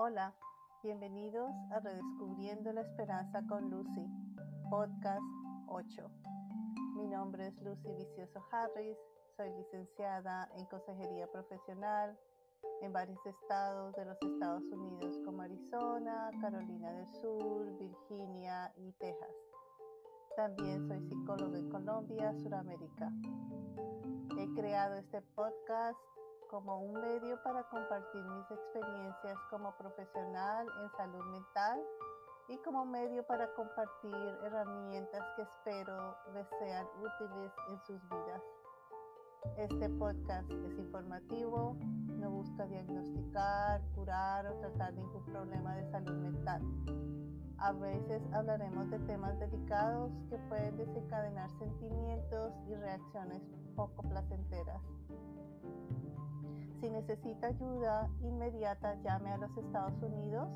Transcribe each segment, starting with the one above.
Hola, bienvenidos a Redescubriendo la Esperanza con Lucy, podcast 8. Mi nombre es Lucy Vicioso Harris, soy licenciada en Consejería Profesional en varios estados de los Estados Unidos como Arizona, Carolina del Sur, Virginia y Texas. También soy psicóloga en Colombia, Sudamérica. He creado este podcast como un medio para compartir mis experiencias como profesional en salud mental y como medio para compartir herramientas que espero les sean útiles en sus vidas. Este podcast es informativo, no busca diagnosticar, curar o tratar ningún problema de salud mental. A veces hablaremos de temas delicados que pueden desencadenar sentimientos y reacciones poco placenteras. Si necesita ayuda inmediata, llame a los Estados Unidos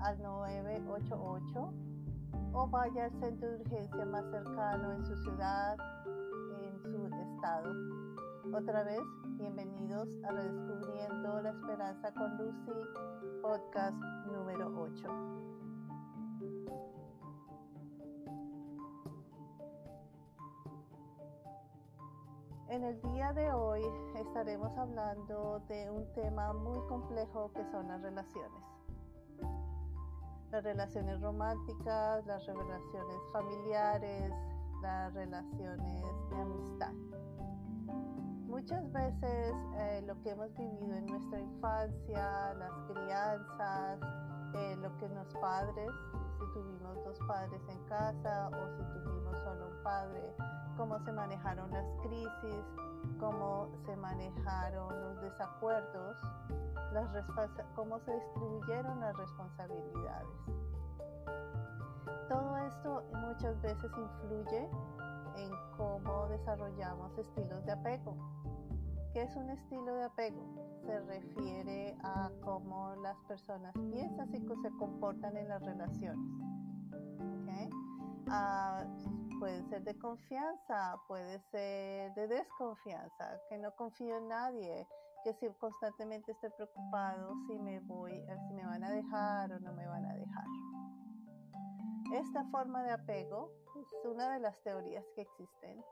al 988 o vaya al centro de urgencia más cercano en su ciudad, en su estado. Otra vez, bienvenidos a Redescubriendo la Esperanza con Lucy, podcast número 8. En el día de hoy estaremos hablando de un tema muy complejo que son las relaciones. Las relaciones románticas, las relaciones familiares, las relaciones de amistad. Muchas veces eh, lo que hemos vivido en nuestra infancia, las crianzas, eh, lo que los padres, si tuvimos dos padres en casa o si tuvimos solo un padre, cómo se manejaron las crisis, cómo se manejaron los desacuerdos, las cómo se distribuyeron las responsabilidades. Todo esto muchas veces influye en cómo desarrollamos estilos de apego. ¿Qué es un estilo de apego? Se refiere a cómo las personas piensan y se comportan en las relaciones. ¿Okay? Ah, puede ser de confianza, puede ser de desconfianza, que no confío en nadie, que si constantemente estoy preocupado si me voy, eh, si me van a dejar o no me van a dejar. Esta forma de apego es una de las teorías que existen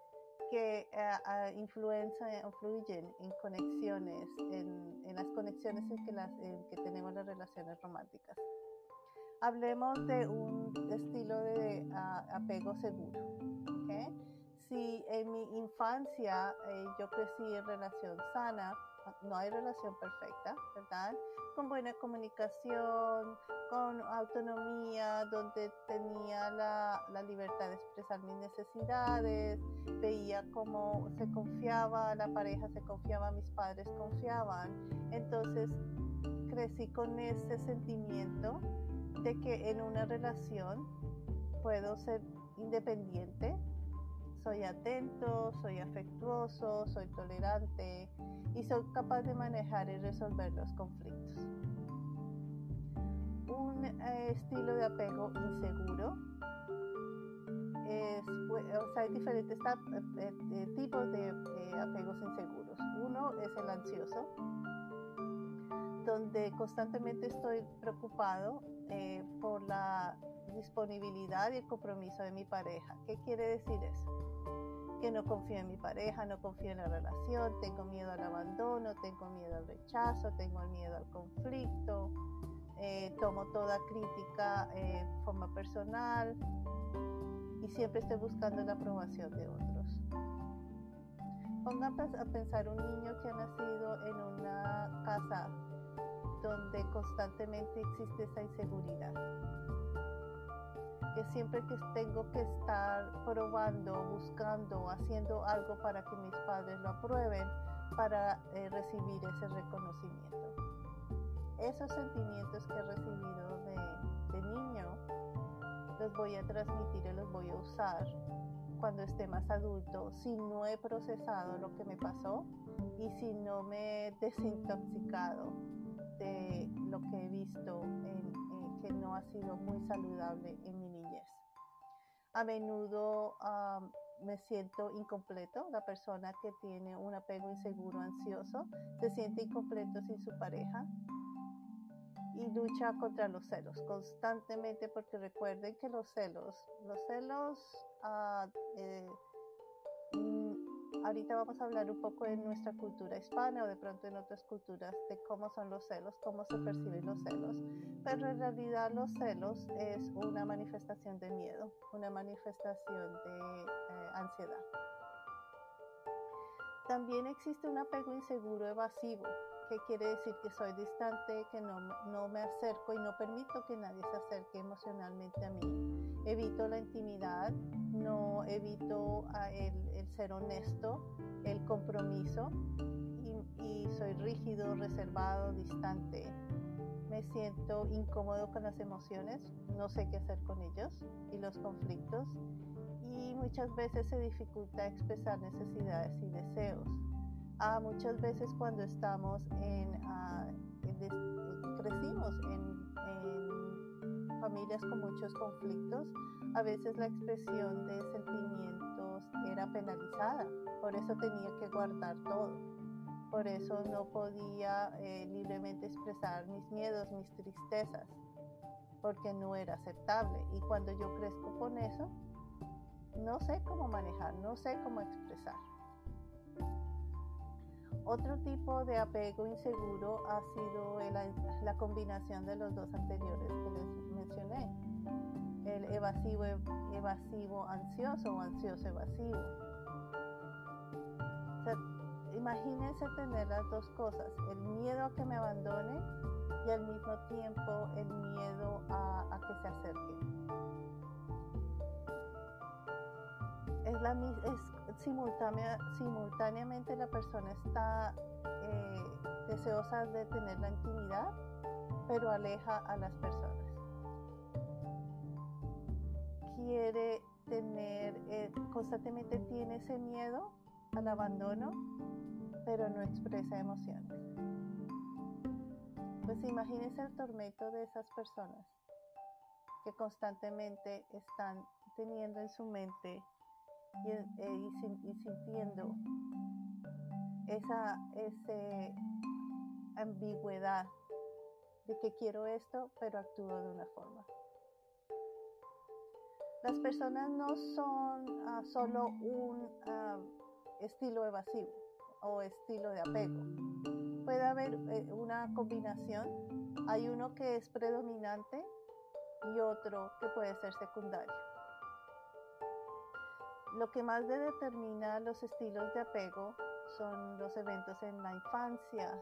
que uh, influyen en conexiones, en, las conexiones en que, las, en que tenemos las relaciones románticas. Hablemos de un estilo de apego seguro. Si en mi infancia eh, yo crecí en relación sana, no hay relación perfecta, ¿verdad? Con buena comunicación, con autonomía, donde tenía la, libertad de expresar mis necesidades, veía cómo se confiaba, la pareja se confiaba, mis padres confiaban. Entonces crecí con ese sentimiento de que en una relación puedo ser independiente, soy atento, soy afectuoso, soy tolerante y soy capaz de manejar y resolver los conflictos. Un eh, estilo de apego inseguro es, o sea, hay diferentes eh, eh, tipos de apegos inseguros. Uno es el ansioso, donde constantemente estoy preocupado por la disponibilidad y el compromiso de mi pareja. ¿Qué quiere decir eso? Que no confío en mi pareja, no confío en la relación, tengo miedo al abandono, tengo miedo al rechazo, tengo miedo al conflicto, eh, tomo toda crítica eh, forma personal y siempre estoy buscando la aprobación de otros. Pongan a pensar un niño que ha nacido en una casa donde constantemente existe esa inseguridad que siempre que tengo que estar probando, buscando, haciendo algo para que mis padres lo aprueben, para eh, recibir ese reconocimiento. Esos sentimientos que he recibido de, de niño los voy a transmitir y los voy a usar cuando esté más adulto, si no he procesado lo que me pasó y si no me he desintoxicado de lo que he visto en, que no ha sido muy saludable en mi niñez. A menudo me siento incompleto, la persona que tiene un apego inseguro, ansioso, se siente incompleto sin su pareja. Y lucha contra los celos constantemente porque recuerden que los celos, los celos, uh, eh, mm, ahorita vamos a hablar un poco de nuestra cultura hispana o de pronto en otras culturas de cómo son los celos, cómo se perciben los celos, pero en realidad los celos es una manifestación de miedo, una manifestación de eh, ansiedad. También existe un apego inseguro evasivo, que quiere decir que soy distante, que no, no, me acerco y no permito que nadie se acerque emocionalmente a mí. Evito la intimidad, no evito el, el ser honesto, el compromiso y, y soy rígido, reservado, distante. Me siento incómodo con las emociones, no sé qué hacer con ellos y los conflictos y muchas veces se dificulta expresar necesidades y deseos. Ah, muchas veces cuando estamos en, ah, crecimos en, familias con muchos conflictos, a veces la expresión de sentimientos era penalizada, por eso tenía que guardar todo, por eso no podía eh, libremente expresar mis miedos, mis tristezas, porque no era aceptable. Y cuando yo crezco con eso, no sé cómo manejar, no sé cómo expresar. Otro tipo de apego inseguro ha sido la combinación de los dos anteriores que les mencioné. El evasivo, evasivo ansioso o ansioso evasivo. imagínense tener las dos cosas, el miedo a que me abandone y al mismo tiempo el miedo a, a que se acerque. Es, simultánea, simultáneamente la persona está eh, deseosa de tener la intimidad, pero aleja a las personas. Quiere tener, eh, constantemente tiene ese miedo al abandono, pero no expresa emociones. Pues imagínense el tormento de esas personas que constantemente están teniendo en su mente eh, y, sintiendo esa ambigüedad de que quiero esto, pero actúo de una forma. Las personas no son ah, solo un ah, estilo evasivo o estilo de apego. Puede haber eh, una combinación. Hay uno que es predominante y otro que puede ser secundario. Lo que más determina los estilos de apego son los eventos en la infancia,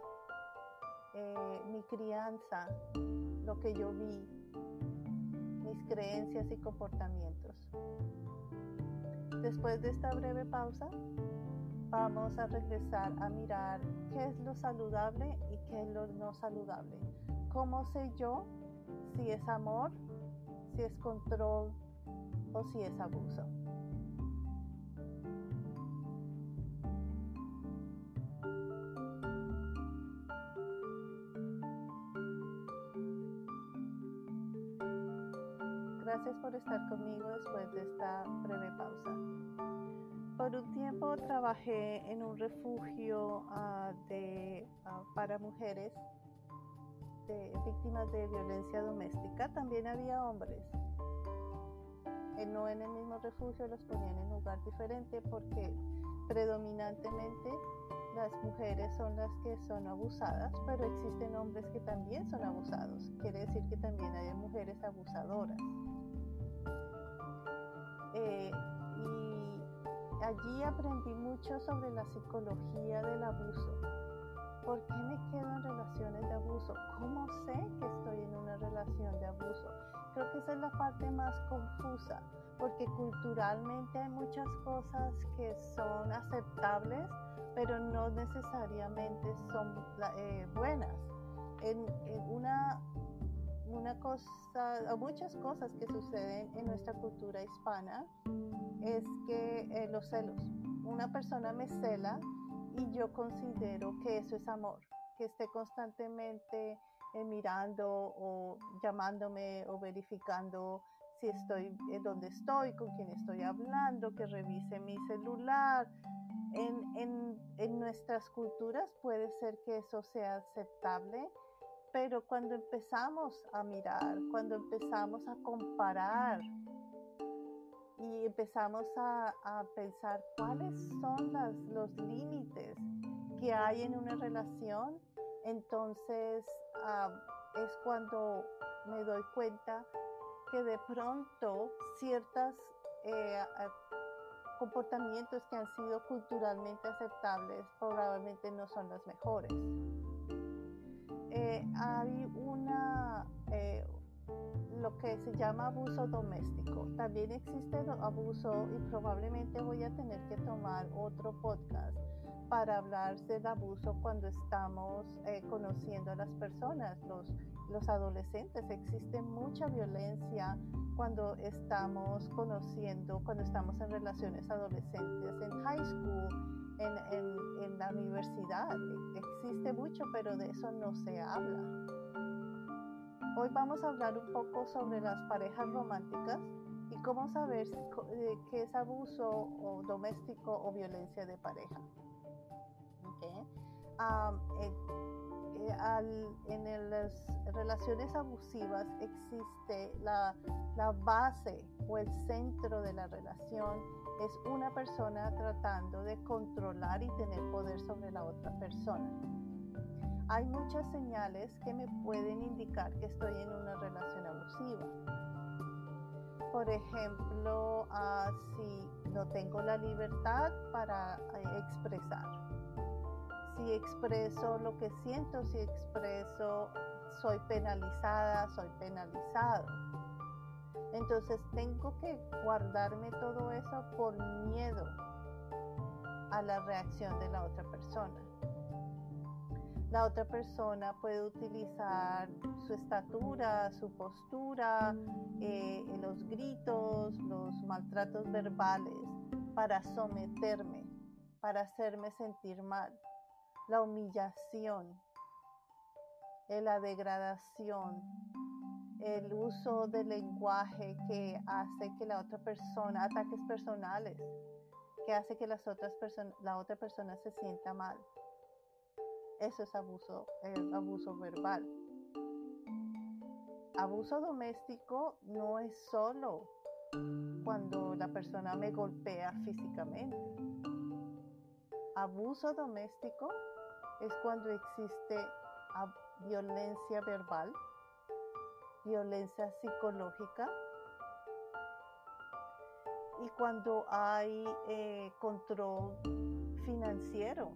eh, mi crianza, lo que yo vi, mis creencias y comportamientos. Después de esta breve pausa, vamos a regresar a mirar qué es lo saludable y qué es lo no saludable. ¿Cómo sé yo si es amor, si es control o si es abuso? Gracias por estar conmigo después de esta breve pausa. Por un tiempo trabajé en un refugio uh, de, uh, para mujeres de, víctimas de violencia doméstica. También había hombres. Eh, no en el mismo refugio, los ponían en lugar diferente porque predominantemente las mujeres son las que son abusadas, pero existen hombres que también son abusados. Quiere decir que también hay mujeres abusadoras. Eh, y allí aprendí mucho sobre la psicología del abuso. ¿Por qué me quedo en relaciones de abuso? ¿Cómo sé que estoy en una relación de abuso? Creo que esa es la parte más confusa, porque culturalmente hay muchas cosas que son aceptables, pero no necesariamente son eh, buenas. En, una una cosa, o muchas cosas que suceden en nuestra cultura hispana es que eh, los celos. Una persona me cela y yo considero que eso es amor, que esté constantemente eh, mirando o llamándome o verificando si estoy eh, donde estoy, con quién estoy hablando, que revise mi celular. En, en, en nuestras culturas puede ser que eso sea aceptable Pero cuando empezamos a mirar, cuando empezamos a comparar y empezamos a, pensar cuáles son los límites que hay en una relación, entonces ah, es cuando me doy cuenta que de pronto ciertos eh, comportamientos que han sido culturalmente aceptables probablemente no son los mejores. Eh, hay una, eh, lo que se llama abuso doméstico. También existe abuso y probablemente voy a tener que tomar otro podcast para hablar del abuso cuando estamos conociendo a las personas, los los adolescentes. Existe mucha violencia cuando estamos conociendo, cuando estamos en relaciones adolescentes, en high school, en, en, la universidad. Existe mucho, pero de eso no se habla. Hoy vamos a hablar un poco sobre las parejas románticas y cómo saber eh, qué es abuso o doméstico o violencia de pareja. Okay. Eh, en las relaciones abusivas existe la, la base o el centro de la relación es una persona tratando de controlar y tener poder sobre la otra persona. Hay muchas señales que me pueden indicar que estoy en una relación abusiva. Por ejemplo, ah, si no tengo la libertad para eh, expresar si expreso lo que siento, si expreso soy penalizada, soy penalizado. Entonces tengo que guardarme todo eso por miedo a la reacción de la otra persona. La otra persona puede utilizar su estatura, su postura, eh, los gritos, los maltratos verbales para someterme, para hacerme sentir mal la humillación, la degradación, el uso del lenguaje que hace que la otra persona, ataques personales, que hace que las otras personas, la otra persona se sienta mal. Eso es abuso, abuso verbal. Abuso doméstico no es solo cuando la persona me golpea físicamente. Abuso doméstico es cuando existe violencia verbal, violencia psicológica y cuando hay eh, control financiero.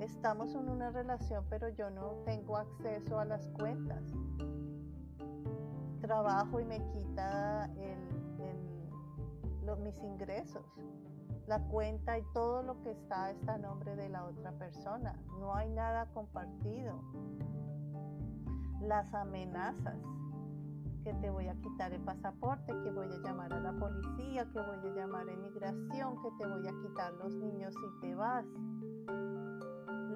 Estamos en una relación, pero yo no tengo acceso a las cuentas. Trabajo y me quita los, mis ingresos la cuenta y todo lo que está está a nombre de la otra persona. No hay nada compartido. Las amenazas, que te voy a quitar el pasaporte, que voy a llamar a la policía, que voy a llamar a inmigración, que te voy a quitar los niños si te vas.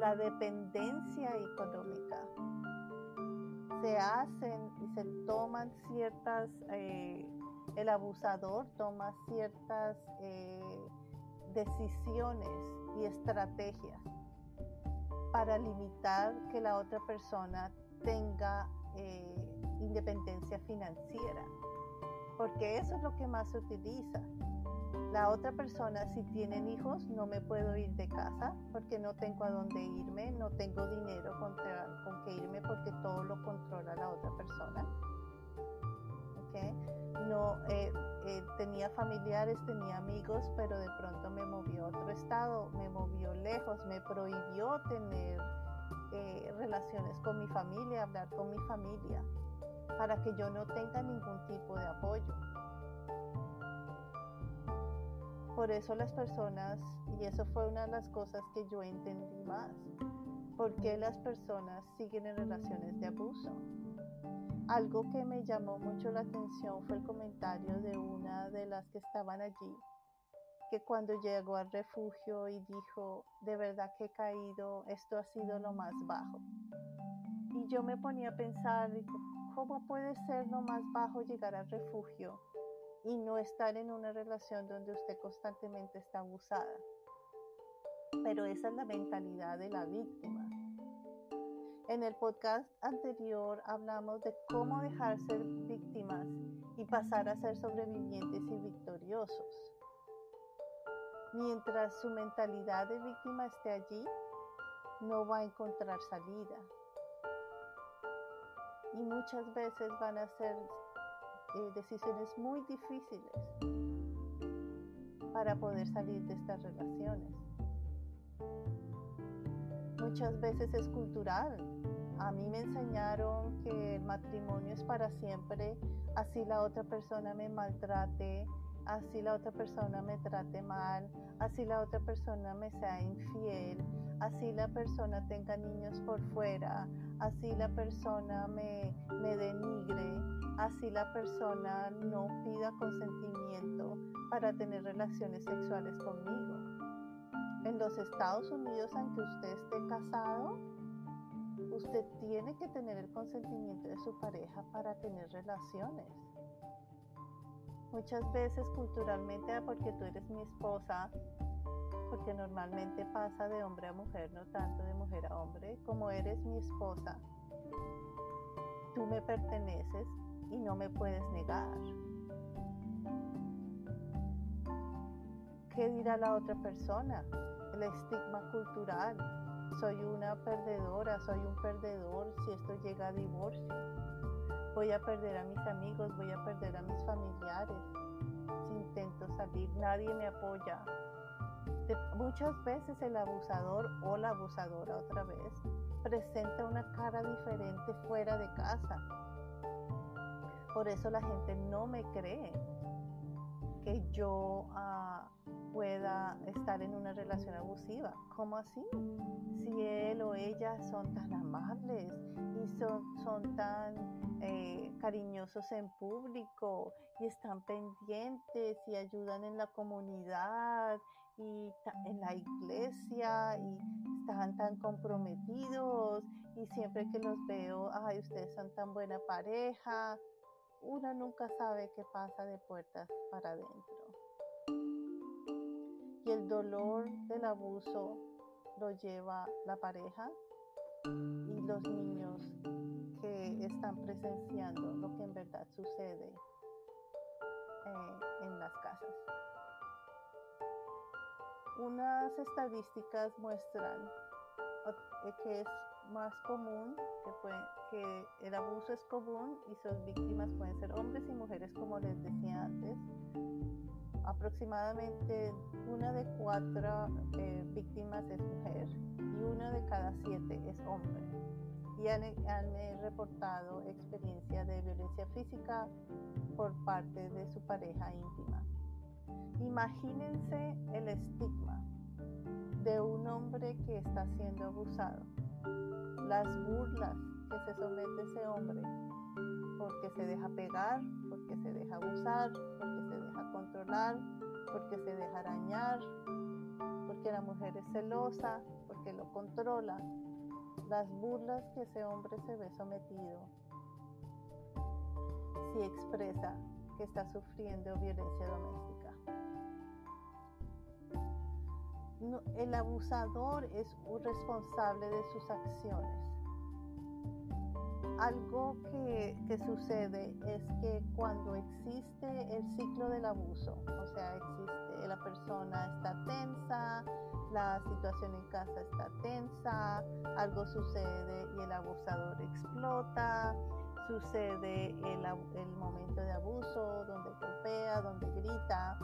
La dependencia económica. Se hacen y se toman ciertas, eh, el abusador toma ciertas eh, decisiones y estrategias para limitar que la otra persona tenga eh, independencia financiera, porque eso es lo que más se utiliza. La otra persona, si tienen hijos, no me puedo ir de casa porque no tengo a dónde irme, no tengo dinero con, que irme porque todo lo controla la otra persona. ¿Okay? No, eh, eh, tenía familiares, tenía amigos, pero de pronto me movió a otro estado, me movió lejos, me prohibió tener eh, relaciones con mi familia, hablar con mi familia, para que yo no tenga ningún tipo de apoyo. Por eso las personas, y eso fue una de las cosas que yo entendí más, por qué las personas siguen en relaciones de abuso algo que me llamó mucho la atención fue el comentario de una de las que estaban allí, que cuando llegó al refugio y dijo, de verdad que he caído, esto ha sido lo más bajo. Y yo me ponía a pensar, ¿cómo puede ser lo más bajo llegar al refugio y no estar en una relación donde usted constantemente está abusada? Pero esa es la mentalidad de la víctima En el podcast anterior hablamos de cómo dejar ser víctimas y pasar a ser sobrevivientes y victoriosos. Mientras su mentalidad de víctima esté allí, no va a encontrar salida. Y muchas veces van a ser eh, decisiones muy difíciles para poder salir de estas relaciones. Muchas veces es cultural. A mí me enseñaron que el matrimonio es para siempre, así la otra persona me maltrate, así la otra persona me trate mal, así la otra persona me sea infiel, así la persona tenga niños por fuera, así la persona me, me denigre, así la persona no pida consentimiento para tener relaciones sexuales conmigo. En los Estados Unidos, aunque usted esté casado, usted tiene que tener el consentimiento de su pareja para tener relaciones. Muchas veces culturalmente, ah, porque tú eres mi esposa, porque normalmente pasa de hombre a mujer, no tanto de mujer a hombre, como eres mi esposa, tú me perteneces y no me puedes negar. ¿Qué dirá la otra persona? El estigma cultural. Soy una perdedora, soy un perdedor si esto llega a divorcio voy a perder a mis amigos, voy a perder a mis familiares. Si intento salir, nadie me apoya. muchas veces el abusador o la abusadora otra vez presenta una cara diferente fuera de casa. Por eso la gente no me cree que yo ah, pueda estar en una relación abusiva. ¿Cómo así? Si él o ella son tan amables y son, son tan eh, cariñosos en público y están pendientes y ayudan en la comunidad y en la iglesia y están tan comprometidos y siempre que los veo, ay, ustedes son tan buena pareja. Uno nunca sabe qué pasa de puertas para adentro. Y el dolor del abuso lo lleva la pareja y los niños que están presenciando lo que en verdad sucede eh, en las casas. Unas estadísticas muestran eh, que es más común, que, que el abuso es común y sus víctimas pueden ser hombres y mujeres, como les decía antes. Aproximadamente una de cuatro eh, víctimas es mujer y una de cada siete es hombre y han, eh, reportado experiencia de violencia física por parte de su pareja íntima. Imagínense el estigma de un hombre que está siendo abusado, las burlas que se somete ese hombre porque se deja pegar, porque se deja abusar, porque se deja controlar, porque se deja arañar, porque la mujer es celosa, porque lo controla, las burlas que ese hombre se ve sometido si expresa que está sufriendo violencia doméstica. El abusador es un responsable de sus acciones. Algo que, que, sucede es que cuando existe el ciclo del abuso, o sea, existe la persona está tensa, la situación en casa está tensa, algo sucede y el abusador explota, sucede el, el momento de abuso donde golpea, donde grita,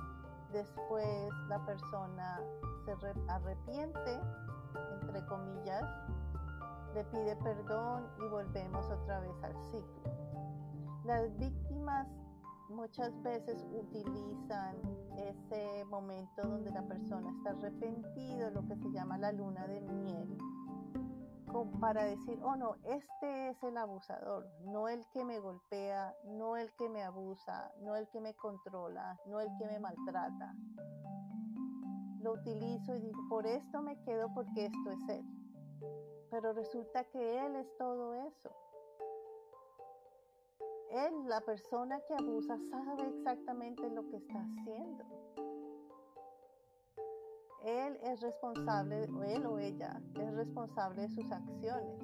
después la persona se arrepiente, entre comillas, le pide perdón y volvemos otra vez al ciclo. Las víctimas muchas veces utilizan ese momento donde la persona está arrepentido, lo que se llama la luna de miel, para decir, oh no, este es el abusador, no el que me golpea, no el que me abusa, no el que me controla, no el que me maltrata. Lo utilizo y digo, por esto me quedo porque esto es él. Pero resulta que él es todo eso. Él, la persona que abusa, sabe exactamente lo que está haciendo. Él es responsable, o él o ella es responsable de sus acciones.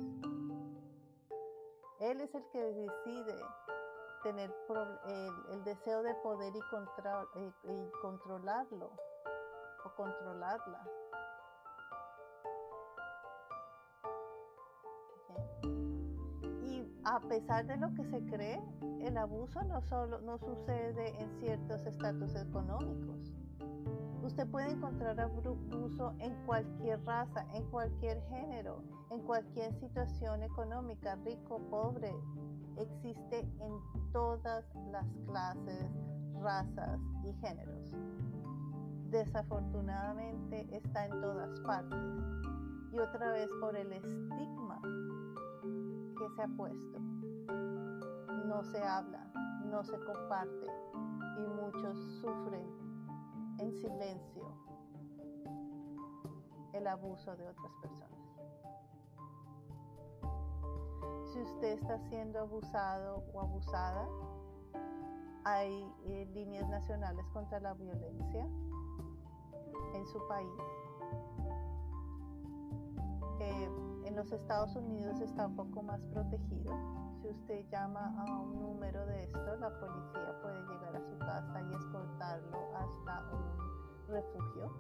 Él es el que decide tener el, deseo de poder y, eh, y controlarlo o controlarla. Y a pesar de lo que se cree, el abuso no solo no sucede en ciertos estatus económicos. Usted puede encontrar abuso en cualquier raza, en cualquier género, en cualquier situación económica, rico, pobre. Existe en todas las clases, razas y géneros. Desafortunadamente está en todas partes. Y otra vez por el estigma que se ha puesto. No se habla, no se comparte y muchos sufren en silencio el abuso de otras personas. Si usted está siendo abusado o abusada, hay eh, líneas nacionales contra la violencia en su país. Eh, en los Estados Unidos está un poco más protegido. Si usted llama a un número de esto, la policía puede llegar a su casa y escoltarlo hasta un refugio.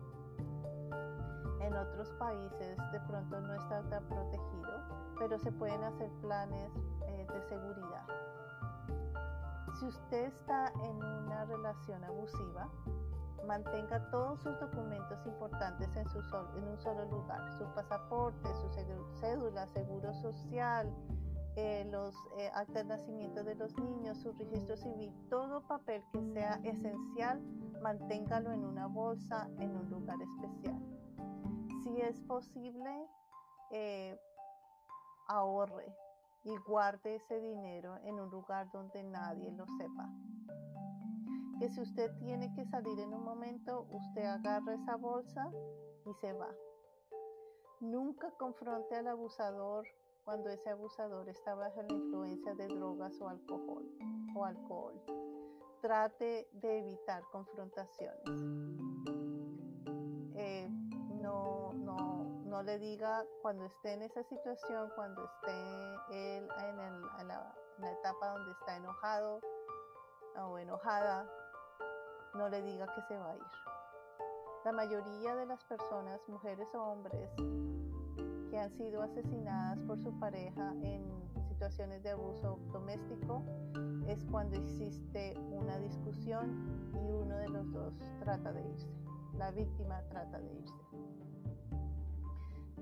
En otros países de pronto no está tan protegido, pero se pueden hacer planes eh, de seguridad. Si usted está en una relación abusiva, mantenga todos sus documentos importantes en, su en un solo lugar, su pasaporte, su cédula, seguro social, eh, los eh, actas de nacimiento de los niños, su registro civil, todo papel que sea esencial, manténgalo en una bolsa en un lugar especial. Si es posible, eh, ahorre y guarde ese dinero en un lugar donde nadie lo sepa que si usted tiene que salir en un momento, usted agarra esa bolsa y se va. Nunca confronte al abusador cuando ese abusador está bajo la influencia de drogas o alcohol o alcohol. Trate de evitar confrontaciones. Eh, no, no, no le diga cuando esté en esa situación, cuando esté él en, en la etapa donde está enojado o enojada, no le diga que se va a ir. La mayoría de las personas, mujeres o hombres, han sido asesinadas por su pareja en situaciones de abuso doméstico es cuando existe una discusión y uno de los dos trata de irse. La víctima trata de irse.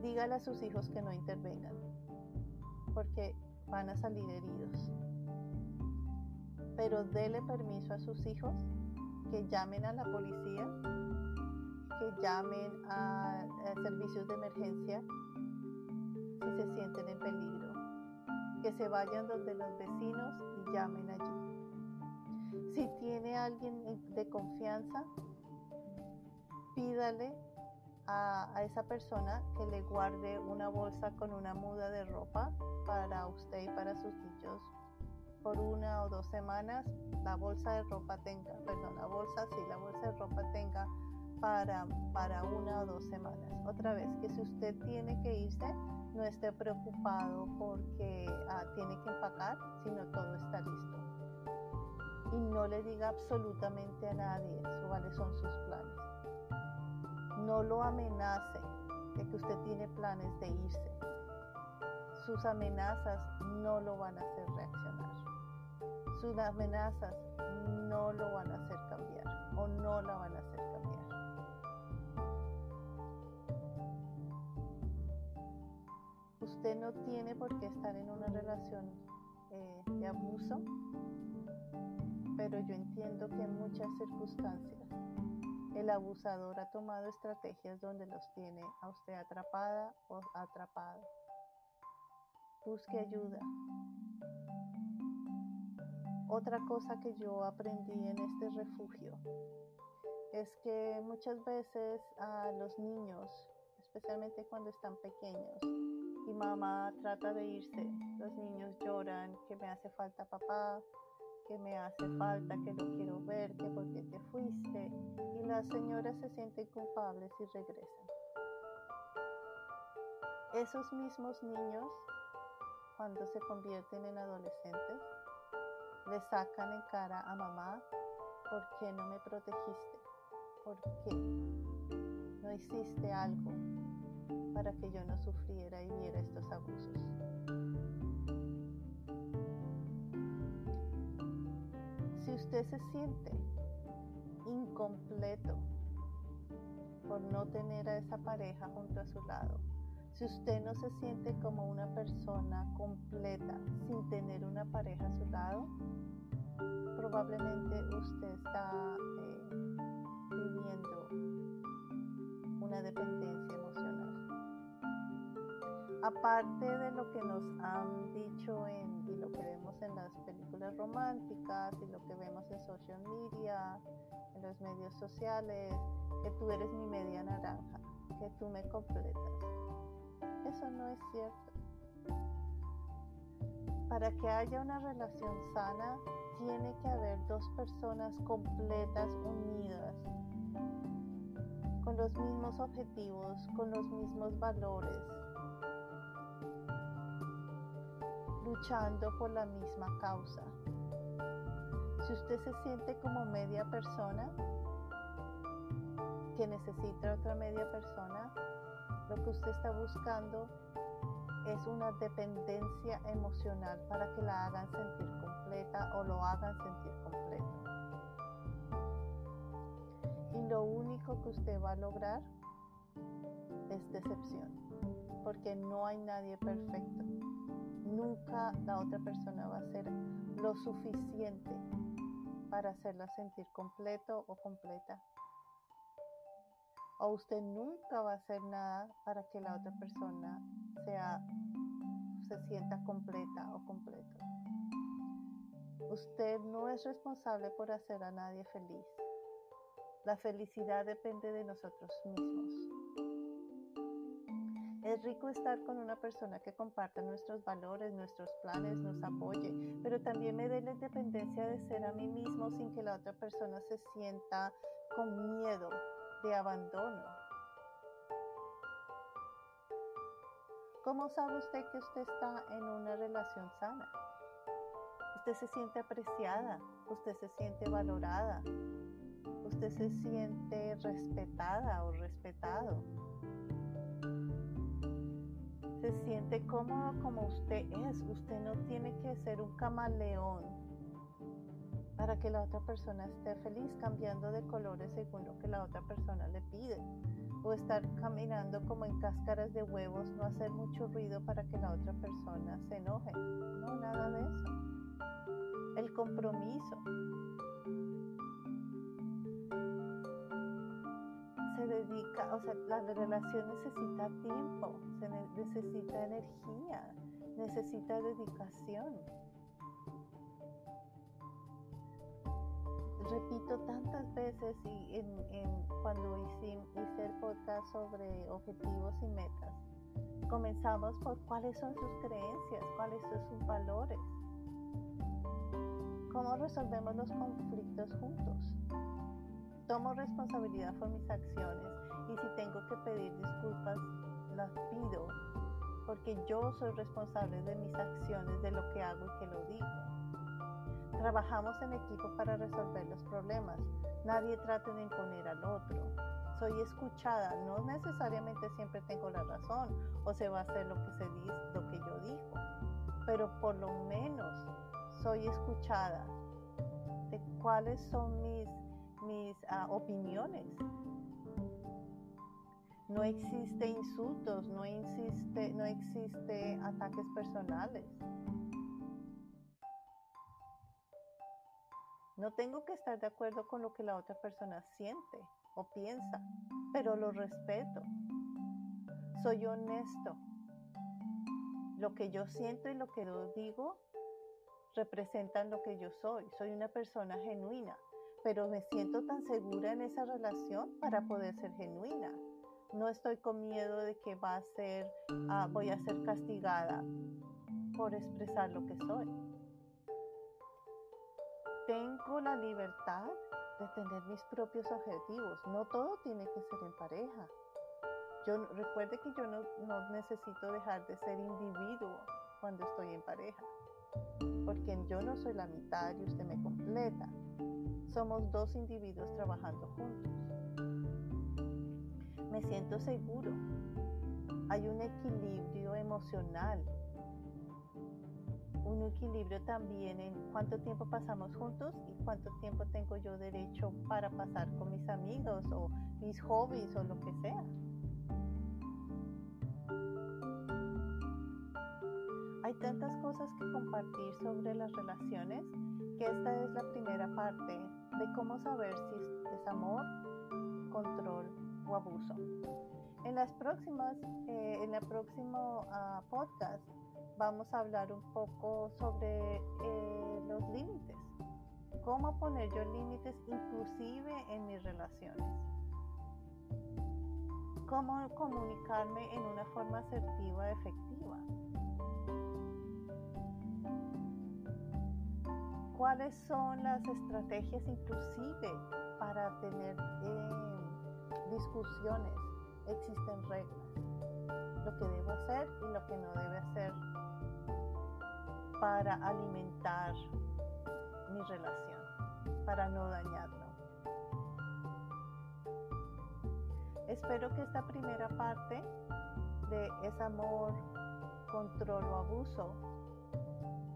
Dígale a sus hijos que no intervengan, porque van a salir heridos. Pero dele permiso a sus hijos que llamen a la policía, que llamen a, servicios de emergencia si se sienten en peligro, que se vayan donde los vecinos y llamen allí. Si tiene alguien de confianza, pídale a, esa persona que le guarde una bolsa con una muda de ropa para usted y para sus niños por una o dos semanas la bolsa de ropa tenga, perdón, la bolsa, sí, la bolsa de ropa tenga para, para una o dos semanas. Otra vez, que si usted tiene que irse, no esté preocupado porque ah, tiene que empacar, sino todo está listo. Y no le diga absolutamente a nadie cuáles son sus planes. No lo amenace de que usted tiene planes de irse. Sus amenazas no lo van a hacer reaccionar sus amenazas no lo van a hacer cambiar o no la van a hacer cambiar. Usted no tiene por qué estar en una relación eh, de abuso, pero yo entiendo que en muchas circunstancias el abusador ha tomado estrategias donde los tiene a usted atrapada o atrapado. Busque ayuda, otra cosa que yo aprendí en este refugio es que muchas veces a los niños, especialmente cuando están pequeños, y mamá trata de irse, los niños lloran que me hace falta papá, que me hace falta, que lo quiero ver, que porque te fuiste, y las señoras se sienten culpables y regresan. Esos mismos niños cuando se convierten en adolescentes, le sacan en cara a mamá, ¿por qué no me protegiste? ¿Por qué no hiciste algo para que yo no sufriera y viera estos abusos? Si usted se siente incompleto por no tener a esa pareja junto a su lado, si usted no se siente como una persona completa sin tener una pareja a su lado, probablemente usted está eh, viviendo una dependencia. Aparte de lo que nos han dicho en, y lo que vemos en las películas románticas y lo que vemos en social media, en los medios sociales, que tú eres mi media naranja, que tú me completas eso no es cierto. Para que haya una relación sana, tiene que haber dos personas completas, unidas, con los mismos objetivos, con los mismos valores, luchando por la misma causa. Si usted se siente como media persona, que necesita otra media persona, lo que usted está buscando es una dependencia emocional para que la hagan sentir completa o lo hagan sentir completo. Y lo único que usted va a lograr es decepción, porque no hay nadie perfecto. Nunca la otra persona va a ser lo suficiente para hacerla sentir completo o completa o usted nunca va a hacer nada para que la otra persona sea, se sienta completa o completo. Usted no es responsable por hacer a nadie feliz. La felicidad depende de nosotros mismos. Es rico estar con una persona que comparta nuestros valores, nuestros planes, nos apoye, pero también me dé la independencia de ser a mí mismo sin que la otra persona se sienta con miedo de abandono. ¿Cómo sabe usted que usted está en una relación sana? Usted se siente apreciada, usted se siente valorada, usted se siente respetada o respetado. Se siente cómodo como usted es. Usted no tiene que ser un camaleón para que la otra persona esté feliz, cambiando de colores según lo que la otra persona le pide. O estar caminando como en cáscaras de huevos, no hacer mucho ruido para que la otra persona se enoje. No, nada de eso. El compromiso. Se dedica, o sea, la relación necesita tiempo, se necesita energía, necesita dedicación. repito tantas veces y en, cuando hice, hice el podcast sobre objetivos y metas, comenzamos por cuáles son sus creencias, cuáles son sus valores, cómo resolvemos los conflictos juntos. Tomo responsabilidad por mis acciones y si tengo que pedir disculpas, las pido porque yo soy responsable de mis acciones, de lo que hago y que lo digo. Trabajamos en equipo para resolver los problemas. Nadie trate de imponer al otro. Soy escuchada, no necesariamente siempre tengo la razón o se va a hacer lo que se dice, lo que yo digo, pero por lo menos soy escuchada de cuáles son mis, mis ah, opiniones. No existe insultos, no existe, no existe ataques personales. No tengo que estar de acuerdo con lo que la otra persona siente o piensa, pero lo respeto. Soy honesto. Lo que yo siento y lo que yo digo representan lo que yo soy. Soy una persona genuina, pero me siento tan segura en esa relación para poder ser genuina. No estoy con miedo de que va a ser, ah, voy a ser castigada por expresar lo que soy tengo la libertad de tener mis propios objetivos. No todo tiene que ser en pareja. Yo recuerde que yo no, necesito dejar de ser individuo cuando estoy en pareja, porque yo no soy la mitad y usted me completa. Somos dos individuos trabajando juntos. Me siento seguro. Hay un equilibrio emocional. Un equilibrio también en cuánto tiempo pasamos juntos y cuánto tiempo tengo yo derecho para pasar con mis amigos o mis hobbies o lo que sea. Hay tantas cosas que compartir sobre las relaciones que esta es la primera parte de cómo saber si es amor, control o abuso. En las próximas, eh, en el próximo uh, podcast vamos a hablar un poco sobre eh, los límites, cómo poner yo límites inclusive en mis relaciones, cómo comunicarme en una forma asertiva, efectiva. Cuáles son las estrategias inclusive para tener eh, discusiones. Existen reglas, lo que debo hacer y lo que no debe hacer para alimentar mi relación, para no dañarlo. Espero que esta primera parte de ese amor, control o abuso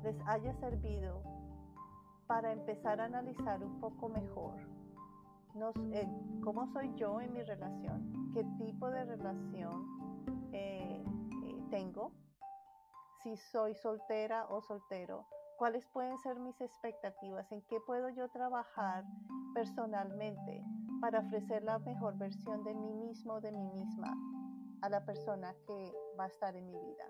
les haya servido para empezar a analizar un poco mejor eh, cómo soy yo en mi relación, qué tipo de relación eh, eh, tengo, si soy soltera o soltero, cuáles pueden ser mis expectativas, en qué puedo yo trabajar personalmente para ofrecer la mejor versión de mí mismo, de mí misma, a la persona que va a estar en mi vida.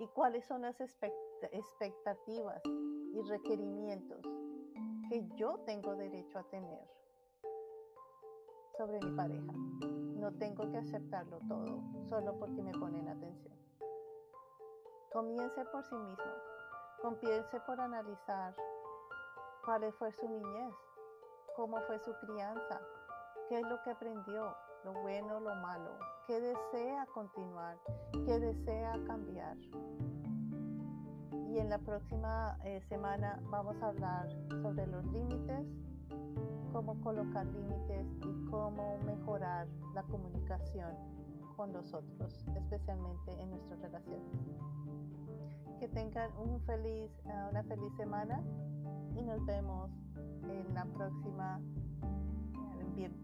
Y cuáles son las expectativas y requerimientos que yo tengo derecho a tener sobre mi pareja. No tengo que aceptarlo todo solo porque me ponen atención. Comience por sí mismo. Comience por analizar cuál fue su niñez, cómo fue su crianza, qué es lo que aprendió, lo bueno, lo malo, qué desea continuar, qué desea cambiar y en la próxima eh, semana vamos a hablar sobre los límites, cómo colocar límites y cómo mejorar la comunicación con nosotros, especialmente en nuestras relaciones. Que tengan eh, una feliz semana y nos vemos en la próxima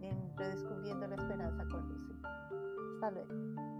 en Redescubriendo la Esperanza con Lucy. Hasta luego.